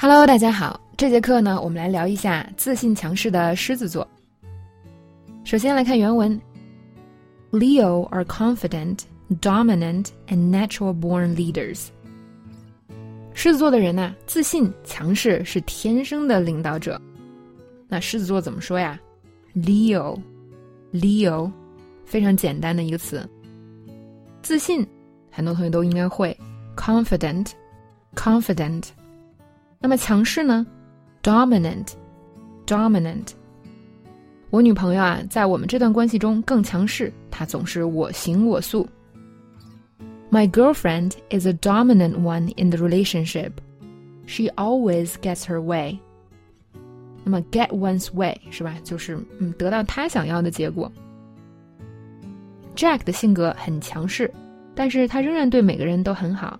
Hello，大家好。这节课呢，我们来聊一下自信强势的狮子座。首先来看原文：Leo are confident, dominant, and natural-born leaders。狮子座的人呢，自信、强势，是天生的领导者。那狮子座怎么说呀？Leo，Leo，非常简单的一个词。自信，很多同学都应该会。Confident，confident。那么强势呢？Dominant，dominant。我女朋友啊，在我们这段关系中更强势，她总是我行我素。My girlfriend is a dominant one in the relationship. She always gets her way. 那么 get one's way 是吧？就是嗯，得到她想要的结果。Jack 的性格很强势，但是他仍然对每个人都很好。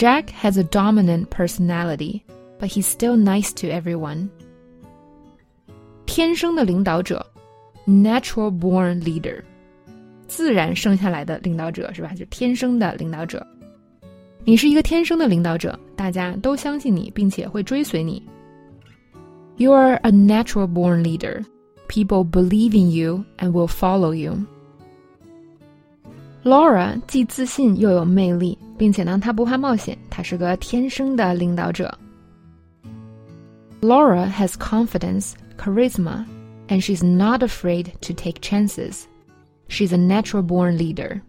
Jack has a dominant personality, but he's still nice to everyone. 天生的领导者，natural born leader，自然生下来的领导者是吧？就天生的领导者。你是一个天生的领导者，大家都相信你，并且会追随你。You are a natural born leader. People believe in you and will follow you. Laura 既自信又有魅力，并且呢，她不怕冒险，她是个天生的领导者。Laura has confidence, charisma, and she's not afraid to take chances. She's a natural-born leader.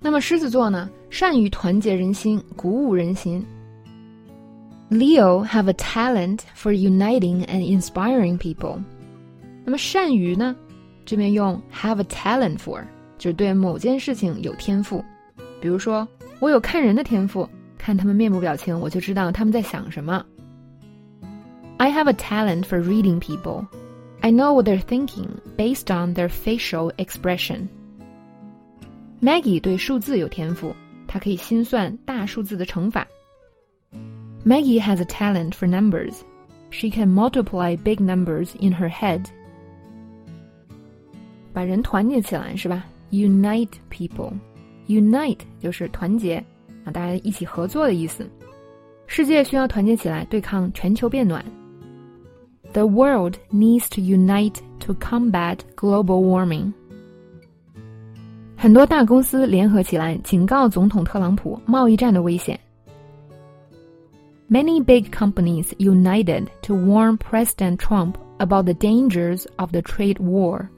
那么狮子座呢，善于团结人心，鼓舞人心。Leo have a talent for uniting and inspiring people. 那么善于呢，这边用 have a talent for。 只对某件事情有天赋，比如说我有看人的天赋，看他们面部表情，我就知道他们在想什么。I have a talent for reading people. I know what they're thinking based on their facial expression. Maggie 对数字有天赋，她可以心算大数字的乘法。Maggie has a talent for numbers. She can multiply big numbers in her head. 把人团结起来，是吧 ？unite people. Unite 就是团结啊，大家一起合作的意思。世界需要团结起来对抗全球变暖。The world needs to unite to combat global warming. 很多大公司联合起来警告总统特朗普贸易战的危险。Many big companies united to warn President Trump about the dangers of the trade war